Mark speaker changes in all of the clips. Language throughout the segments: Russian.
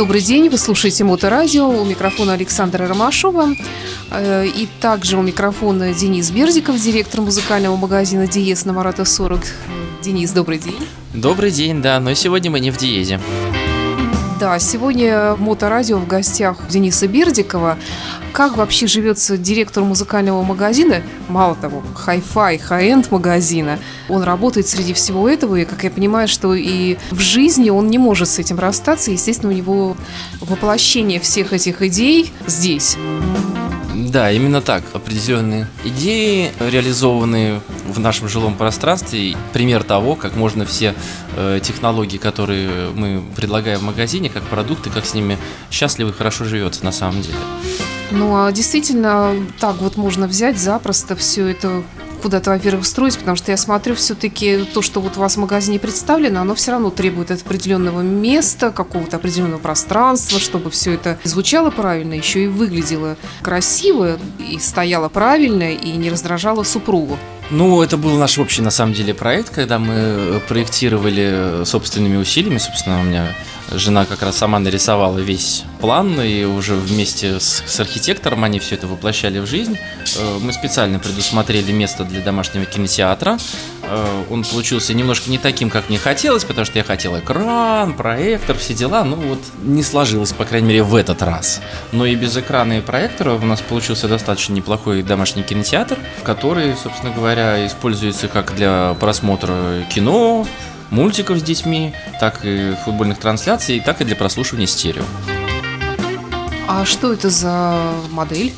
Speaker 1: Добрый день, вы слушаете Моторадио, у микрофона Александра Ромашова э, и также у микрофона Денис Бердиков, директор музыкального магазина «Диез» на Марата 40. Денис, добрый день.
Speaker 2: Добрый день, да, но сегодня мы не в Диезе.
Speaker 1: Да, сегодня Моторадио в гостях Дениса Бердикова. Как вообще живется директор музыкального магазина, мало того, hi-fi, high-end магазина. Он работает среди всего этого, и, как я понимаю, что и в жизни он не может с этим расстаться. Естественно, у него воплощение всех этих идей здесь.
Speaker 2: Да, именно так. Определенные идеи реализованные в нашем жилом пространстве. Пример того, как можно все э, технологии, которые мы предлагаем в магазине, как продукты, как с ними счастливо и хорошо живется на самом деле.
Speaker 1: Ну, а действительно, так вот можно взять запросто все это куда-то, во-первых, встроить, потому что я смотрю, все-таки то, что вот у вас в магазине представлено, оно все равно требует определенного места, какого-то определенного пространства, чтобы все это звучало правильно, еще и выглядело красиво, и стояло правильно, и не раздражало супругу.
Speaker 2: Ну, это был наш общий, на самом деле, проект, когда мы проектировали собственными усилиями. Собственно, у меня жена как раз сама нарисовала весь план, и уже вместе с, с архитектором они все это воплощали в жизнь. Э, мы специально предусмотрели место для домашнего кинотеатра. Э, он получился немножко не таким, как мне хотелось, потому что я хотел экран, проектор, все дела. Ну вот не сложилось, по крайней мере, в этот раз. Но и без экрана и проектора у нас получился достаточно неплохой домашний кинотеатр, который, собственно говоря, используется как для просмотра кино, мультиков с детьми, так и футбольных трансляций, так и для прослушивания стерео.
Speaker 1: А что это за модель?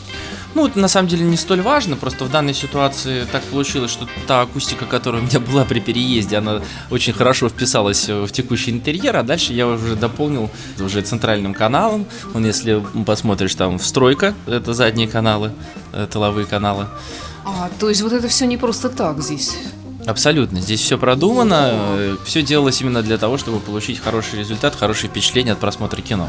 Speaker 2: Ну, это на самом деле не столь важно, просто в данной ситуации так получилось, что та акустика, которая у меня была при переезде, она очень хорошо вписалась в текущий интерьер, а дальше я уже дополнил уже центральным каналом. Он, если посмотришь, там встройка, это задние каналы, э, тыловые каналы.
Speaker 1: А, то есть вот это все не просто так здесь
Speaker 2: Абсолютно. Здесь все продумано. Все делалось именно для того, чтобы получить хороший результат, хорошее впечатление от просмотра кино.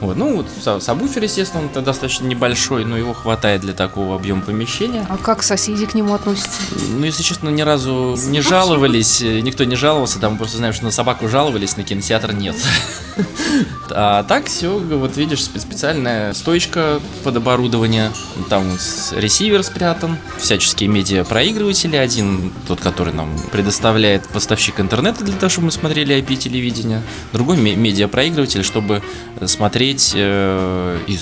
Speaker 2: Вот. Ну, вот сабвуфер, естественно, он достаточно небольшой, но его хватает для такого объема помещения.
Speaker 1: А как соседи к нему относятся?
Speaker 2: Ну, если честно, ни разу не жаловались, никто не жаловался, там мы просто знаем, что на собаку жаловались, на кинотеатр нет. А так все, вот видишь, специальная стоечка под оборудование, там ресивер спрятан, всяческие медиапроигрыватели, один тот, который нам предоставляет поставщик интернета для того, чтобы мы смотрели IP-телевидение, другой медиапроигрыватель, чтобы смотреть э, и,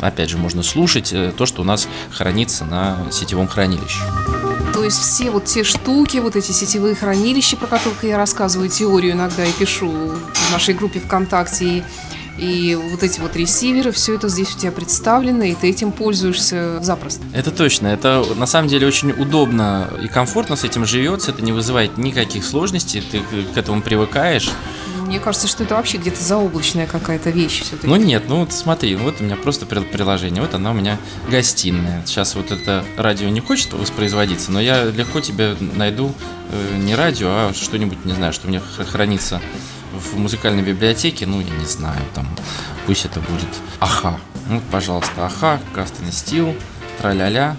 Speaker 2: опять же, можно слушать э, то, что у нас хранится на сетевом хранилище.
Speaker 1: То есть все вот те штуки, вот эти сетевые хранилища, про которые я рассказываю теорию иногда и пишу в нашей группе ВКонтакте, и и вот эти вот ресиверы, все это здесь у тебя представлено, и ты этим пользуешься запросто.
Speaker 2: Это точно. Это на самом деле очень удобно и комфортно с этим живется. Это не вызывает никаких сложностей. Ты к этому привыкаешь.
Speaker 1: Мне кажется, что это вообще где-то заоблачная какая-то вещь все-таки.
Speaker 2: Ну нет, ну вот смотри, вот у меня просто приложение, вот она у меня гостиная. Сейчас вот это радио не хочет воспроизводиться, но я легко тебе найду э, не радио, а что-нибудь, не знаю, что у меня хранится в музыкальной библиотеке, ну, я не знаю, там, пусть это будет Аха. Вот, пожалуйста, Аха, Кастен Стил, траля-ля,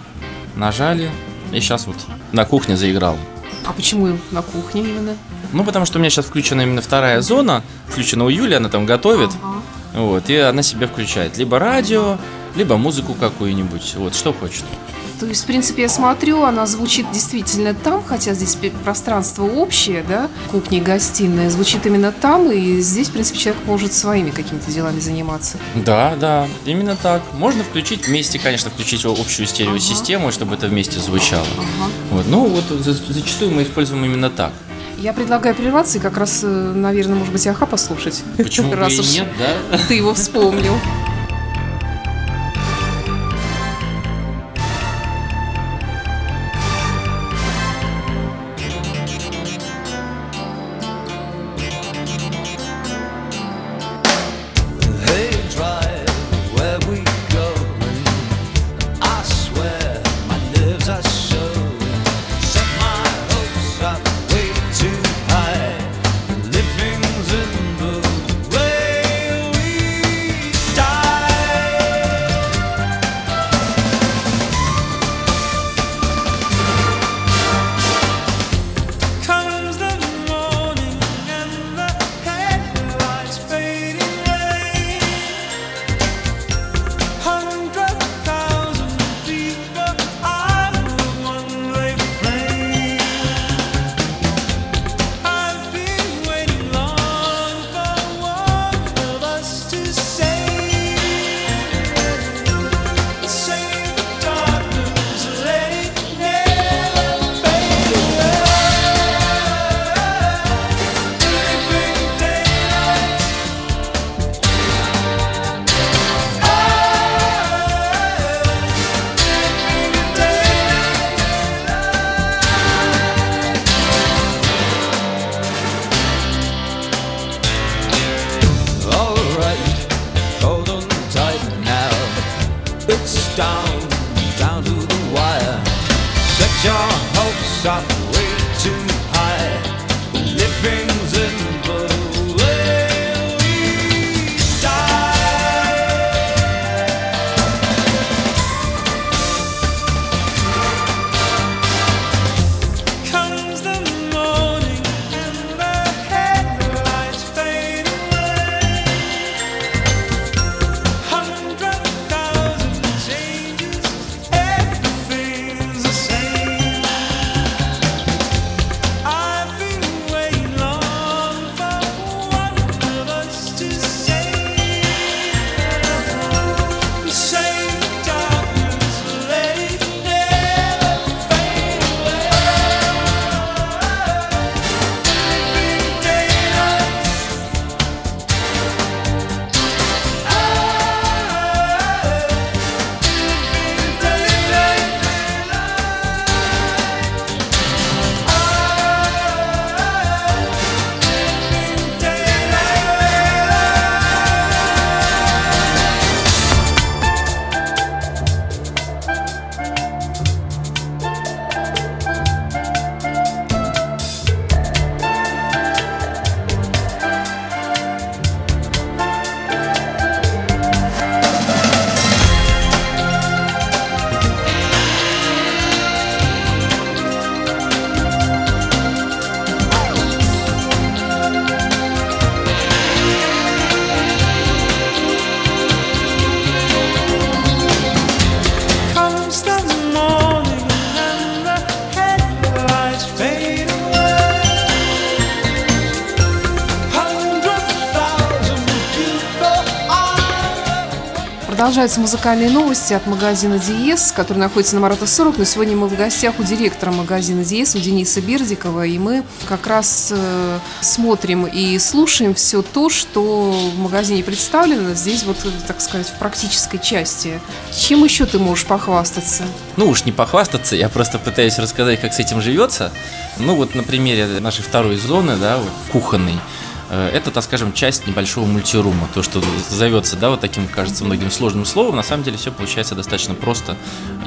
Speaker 2: нажали, и сейчас вот на кухне заиграл.
Speaker 1: А почему на кухне именно?
Speaker 2: Ну, потому что у меня сейчас включена именно вторая зона, включена у Юли, она там готовит, ага. вот, и она себе включает либо радио, либо музыку какую-нибудь, вот, что хочет.
Speaker 1: То есть, в принципе, я смотрю, она звучит действительно там, хотя здесь пространство общее, да, кухня и гостиная, звучит именно там, и здесь, в принципе, человек может своими какими-то делами заниматься.
Speaker 2: Да, да, именно так. Можно включить вместе, конечно, включить общую стереосистему, ага. чтобы это вместе звучало. Ага. Вот. Ну, вот зачастую мы используем именно так.
Speaker 1: Я предлагаю прерваться и как раз, э, наверное, может быть, Аха послушать.
Speaker 2: Почему раз бы и нет, да?
Speaker 1: Ты его вспомнил. Продолжаются музыкальные новости от магазина Диес, который находится на Марата 40. Но сегодня мы в гостях у директора магазина Диес, у Дениса Бердикова. И мы как раз э, смотрим и слушаем все то, что в магазине представлено. Здесь вот, так сказать, в практической части. Чем еще ты можешь похвастаться?
Speaker 2: Ну уж не похвастаться, я просто пытаюсь рассказать, как с этим живется. Ну вот на примере нашей второй зоны, да, вот, кухонной. Э, это, так скажем, часть небольшого мультирума. То, что зовется, да, вот таким, кажется, многим сложным словом, на самом деле все получается достаточно просто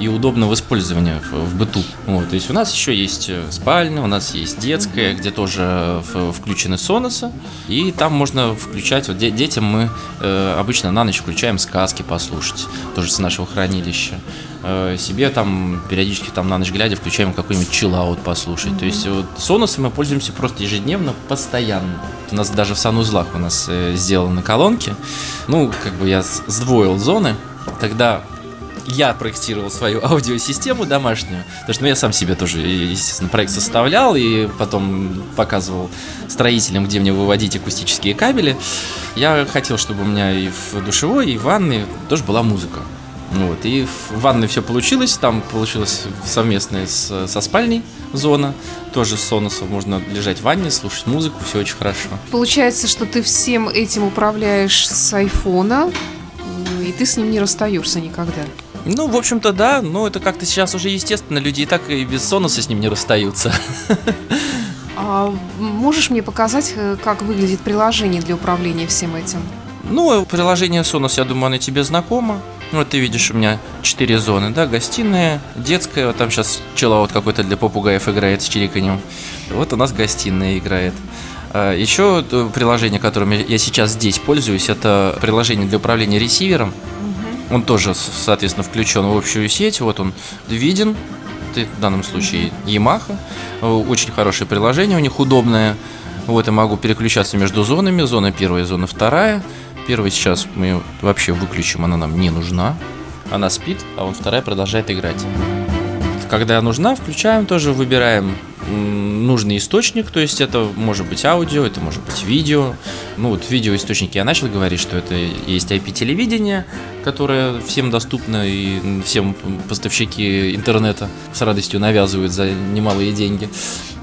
Speaker 2: и удобно в использовании в, в быту. Вот, то есть у нас еще есть э, спальня, у нас есть детская, где тоже включены соносы, и там можно включать, вот детям мы э, обычно на ночь включаем сказки послушать, тоже с нашего хранилища. Э, себе там периодически там на ночь глядя включаем какой-нибудь чиллаут послушать. Mm-hmm. То есть вот соносы мы пользуемся просто ежедневно, постоянно. У нас даже в санузлах у нас э, сделаны колонки. Ну, как бы я сдвоил зоны. Тогда я проектировал свою аудиосистему домашнюю, потому что ну, я сам себе тоже, естественно, проект составлял и потом показывал строителям, где мне выводить акустические кабели. Я хотел, чтобы у меня и в душевой, и в ванной тоже была музыка. Вот, и в ванной все получилось, там получилось совместная с, со спальней зона, тоже с сонусом, можно лежать в ванне, слушать музыку, все очень хорошо.
Speaker 1: Получается, что ты всем этим управляешь с айфона, и ты с ним не расстаешься никогда.
Speaker 2: Ну, в общем-то, да, но это как-то сейчас уже естественно, люди и так и без сонуса с ним не расстаются.
Speaker 1: А можешь мне показать, э, как выглядит приложение для управления всем этим?
Speaker 2: Ну, приложение Sonos, я думаю, оно тебе знакомо. Ну, вот ты видишь, у меня четыре зоны, да, гостиная, детская, вот там сейчас вот какой-то для попугаев играет с чириканьем. Вот у нас гостиная играет. А, Еще приложение, которым я сейчас здесь пользуюсь, это приложение для управления ресивером. Он тоже, соответственно, включен в общую сеть. Вот он виден. В данном случае Yamaha. Очень хорошее приложение, у них удобное. Вот я могу переключаться между зонами. Зона первая, зона вторая. Первый сейчас мы вообще выключим, она нам не нужна. Она спит, а вот вторая продолжает играть. Когда нужна, включаем тоже, выбираем нужный источник, то есть это может быть аудио, это может быть видео. Ну вот видеоисточники я начал говорить, что это есть IP-телевидение, которое всем доступно и всем поставщики интернета с радостью навязывают за немалые деньги.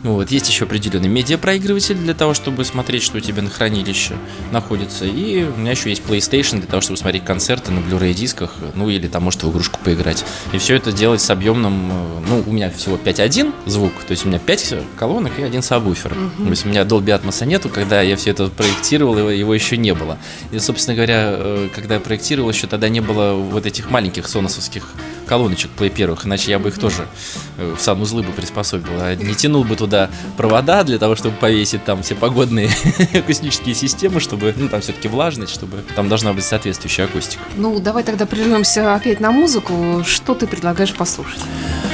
Speaker 2: Вот, есть еще определенный медиапроигрыватель для того, чтобы смотреть, что у тебя на хранилище находится. И у меня еще есть PlayStation для того, чтобы смотреть концерты на Blu-ray дисках, ну или там, может, в игрушку поиграть. И все это делать с объемным, э, ну, у меня всего 5.1 звук, то есть у меня 5 колонок и один сабвуфер. Mm-hmm. То есть у меня Dolby Atmos нету, когда я все это проектировал, его, его еще не было. И, собственно говоря, э, когда я проектировал, еще тогда не было вот этих маленьких соносовских колоночек Play первых, иначе я бы их тоже э, в санузлы бы приспособил, а не тянул бы туда туда провода для того, чтобы повесить там все погодные акустические системы, чтобы, ну, там все-таки влажность, чтобы там должна быть соответствующая акустика.
Speaker 1: Ну, давай тогда прервемся опять на музыку. Что ты предлагаешь послушать?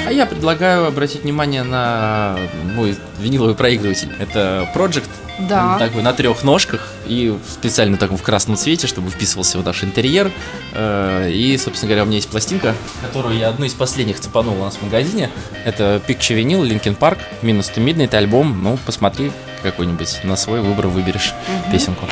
Speaker 2: А я предлагаю обратить внимание на мой виниловый проигрыватель. Это Project
Speaker 1: да.
Speaker 2: Он такой на трех ножках и специально таком в красном цвете, чтобы вписывался в наш интерьер. Э, и, собственно говоря, у меня есть пластинка, которую я одну из последних цепанул у нас в магазине. Это Picture Vinyl, Linkin Park, Minus to Midnight альбом. Ну, посмотри какой-нибудь на свой выбор выберешь угу. песенку.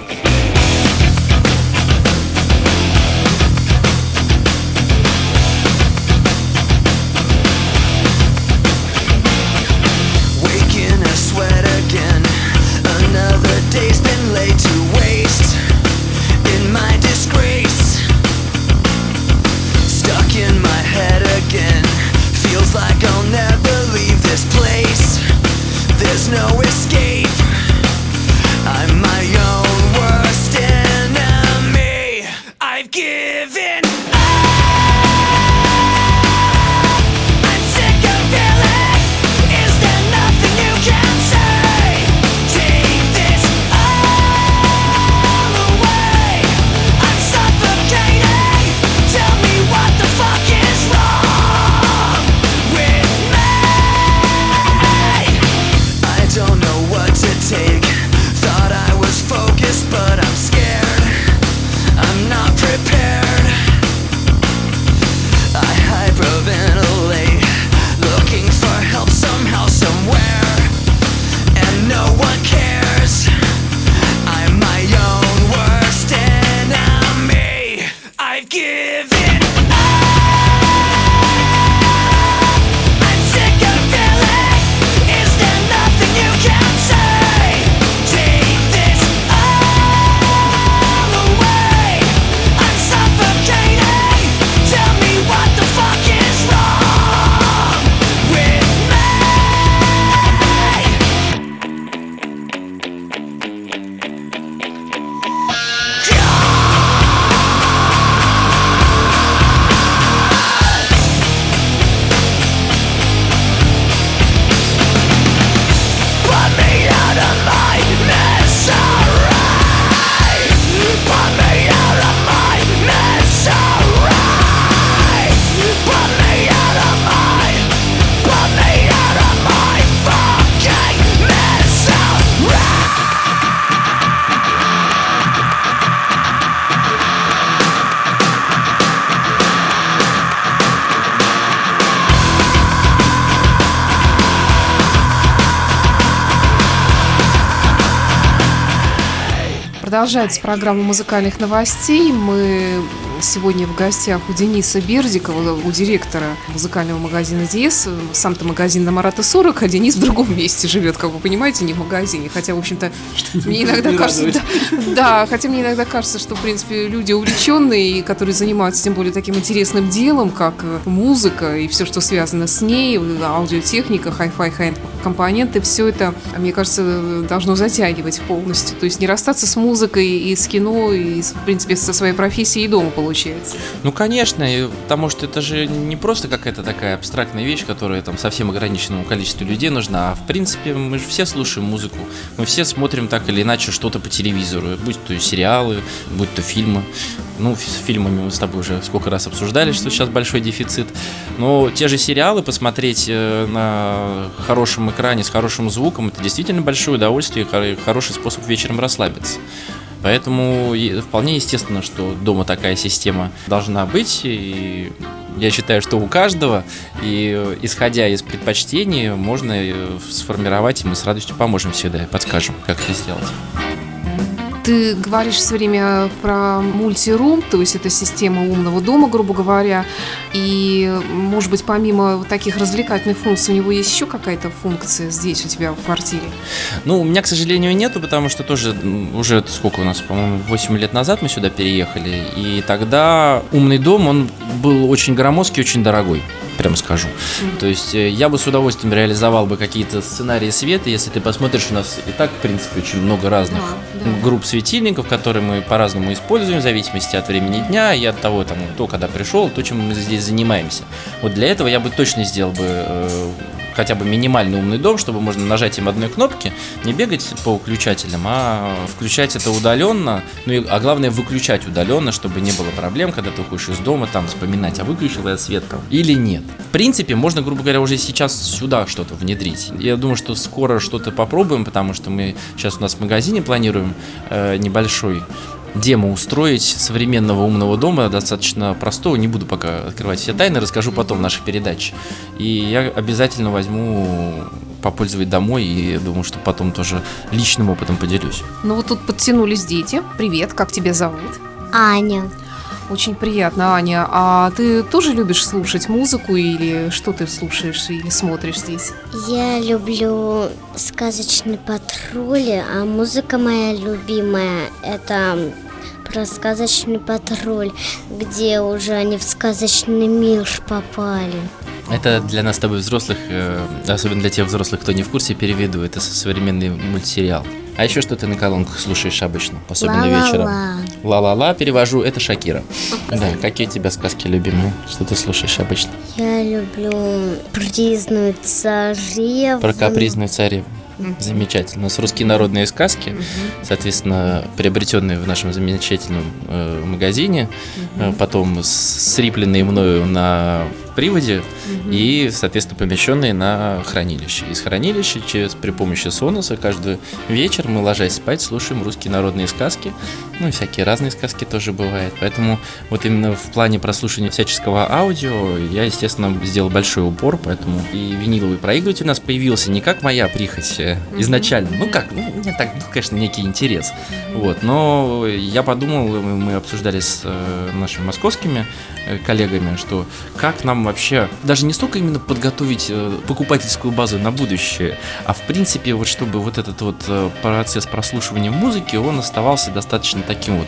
Speaker 1: Продолжается программа музыкальных новостей. Мы сегодня в гостях у Дениса Бердикова, у директора музыкального магазина Диез. Сам-то магазин на Марата 40, а Денис в другом месте живет, как вы понимаете, не в магазине. Хотя, в общем-то, мне иногда кажется... Да, да, хотя мне иногда кажется, что, в принципе, люди увлеченные, которые занимаются тем более таким интересным делом, как музыка и все, что связано с ней, аудиотехника, хай-фай, хай-компоненты, все это, мне кажется, должно затягивать полностью. То есть не расстаться с музыкой и с кино, и, в принципе, со своей профессией и дома получается.
Speaker 2: Ну, конечно, потому что это же не просто какая-то такая абстрактная вещь, которая там совсем ограниченному количеству людей нужна, а в принципе мы же все слушаем музыку, мы все смотрим так или иначе что-то по телевизору, будь то сериалы, будь то фильмы. Ну, с фильмами мы с тобой уже сколько раз обсуждали, что сейчас большой дефицит. Но те же сериалы посмотреть э, на хорошем экране с хорошим звуком, это действительно большое удовольствие и хороший способ вечером расслабиться. Поэтому вполне естественно, что дома такая система должна быть. И я считаю, что у каждого, и исходя из предпочтений, можно э, сформировать, и мы с радостью поможем всегда и подскажем, как это сделать.
Speaker 1: Ты говоришь все время про мультирум, то есть это система умного дома, грубо говоря. И, может быть, помимо таких развлекательных функций, у него есть еще какая-то функция здесь у тебя в квартире?
Speaker 2: Ну, у меня, к сожалению, нету, потому что тоже уже сколько у нас, по-моему, 8 лет назад мы сюда переехали. И тогда умный дом, он был очень громоздкий, очень дорогой прям скажу. Mm-hmm. То есть э, я бы с удовольствием реализовал бы какие-то сценарии света, если ты посмотришь, у нас и так, в принципе, очень много разных yeah, да. групп светильников, которые мы по-разному используем в зависимости от времени дня и от того, там, кто когда пришел, то, чем мы здесь занимаемся. Вот для этого я бы точно сделал бы э, хотя бы минимальный умный дом, чтобы можно нажатием одной кнопки не бегать по включателям, а включать это удаленно, ну и, а главное выключать удаленно, чтобы не было проблем, когда ты уходишь из дома, там вспоминать, а выключил я свет там или нет. В принципе, можно, грубо говоря, уже сейчас сюда что-то внедрить. Я думаю, что скоро что-то попробуем, потому что мы сейчас у нас в магазине планируем э, небольшой демо устроить современного умного дома, достаточно простого. Не буду пока открывать все тайны, расскажу потом в нашей передаче. И я обязательно возьму попользовать домой и думаю, что потом тоже личным опытом поделюсь.
Speaker 1: Ну вот тут подтянулись дети. Привет, как тебя зовут?
Speaker 3: Аня.
Speaker 1: Очень приятно, Аня. А ты тоже любишь слушать музыку или что ты слушаешь или смотришь здесь?
Speaker 3: Я люблю сказочный патруль, а музыка моя любимая это про сказочный патруль, где уже они в сказочный мир попали.
Speaker 2: Это для нас с тобой взрослых, э, особенно для тех взрослых, кто не в курсе, переведу. Это современный мультсериал. А еще что ты на колонках слушаешь обычно, особенно Ла-ла-ла. вечером? Ла-ла-ла, перевожу, это Шакира. Да, какие у тебя сказки любимые? Что ты слушаешь обычно?
Speaker 3: Я люблю призную царевну.
Speaker 2: Про капризную царевну. Замечательно. У нас русские народные сказки, соответственно, приобретенные в нашем замечательном э, магазине, э, потом срипленные мною на приводе угу. и, соответственно, помещенные на хранилище. Из хранилища через, при помощи Соноса каждый вечер мы, ложась спать, слушаем русские народные сказки. Ну и всякие разные сказки тоже бывают. Поэтому вот именно в плане прослушивания всяческого аудио я, естественно, сделал большой упор, поэтому и виниловый проигрыватель у нас появился не как моя прихоть угу. изначально. Ну как, ну, мне так, ну, конечно, некий интерес. Вот, но я подумал, мы обсуждали с э, нашими московскими э, коллегами, что как нам вообще даже не столько именно подготовить э, покупательскую базу на будущее, а в принципе вот чтобы вот этот вот э, процесс прослушивания музыки, он оставался достаточно таким вот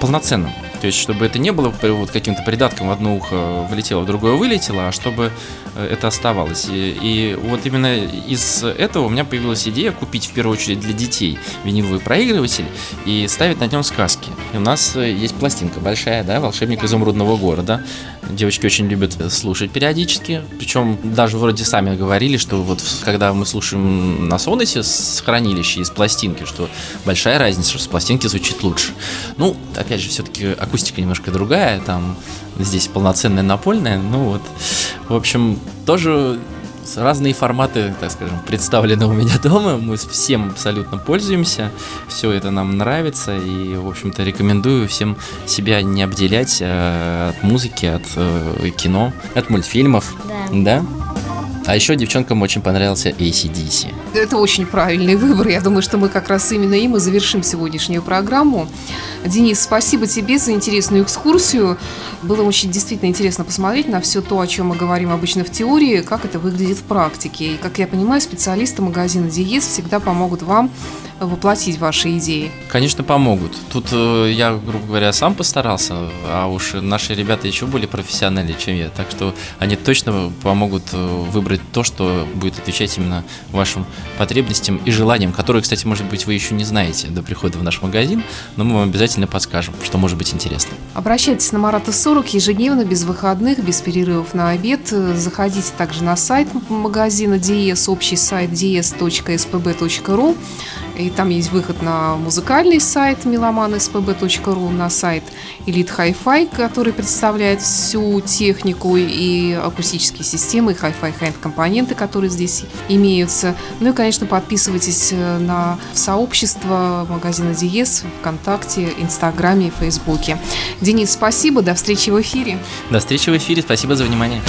Speaker 2: полноценным. То есть, чтобы это не было вот каким-то придатком в одно ухо влетело, в другое вылетело, а чтобы э, это оставалось. И, и вот именно из этого у меня появилась идея купить в первую очередь для детей виниловый проигрыватель и ставить на нем сказки. И у нас э, есть пластинка большая, да, «Волшебник изумрудного города». Девочки очень любят слушать периодически. Причем даже вроде сами говорили, что вот когда мы слушаем на Соносе с хранилища из пластинки, что большая разница, что с пластинки звучит лучше. Ну, опять же, все-таки акустика немножко другая, там здесь полноценная напольная, ну вот, в общем, тоже разные форматы, так скажем, представлены у меня дома. Мы всем абсолютно пользуемся. Все это нам нравится. И, в общем-то, рекомендую всем себя не обделять э, от музыки, от э, кино, от мультфильмов. Да. да? А еще девчонкам очень понравился ACDC.
Speaker 1: Это очень правильный выбор. Я думаю, что мы как раз именно им и завершим сегодняшнюю программу. Денис, спасибо тебе за интересную экскурсию. Было очень действительно интересно посмотреть на все то, о чем мы говорим обычно в теории, как это выглядит в практике. И, как я понимаю, специалисты магазина Диез всегда помогут вам воплотить ваши идеи?
Speaker 2: Конечно, помогут. Тут э, я, грубо говоря, сам постарался, а уж наши ребята еще более профессиональнее, чем я. Так что они точно помогут э, выбрать то, что будет отвечать именно вашим потребностям и желаниям, которые, кстати, может быть, вы еще не знаете до прихода в наш магазин, но мы вам обязательно подскажем, что может быть интересно.
Speaker 1: Обращайтесь на Марата 40 ежедневно, без выходных, без перерывов на обед. Заходите также на сайт магазина DS, общий сайт ds.spb.ru. И там есть выход на музыкальный сайт melomanspb.ru, на сайт Elite Hi-Fi, который представляет всю технику и акустические системы, и Hi-Fi Hand компоненты, которые здесь имеются. Ну и, конечно, подписывайтесь э, на сообщество магазина Диез ВКонтакте, Инстаграме и Фейсбуке. Денис, спасибо, до встречи в эфире.
Speaker 2: До встречи в эфире, спасибо за внимание.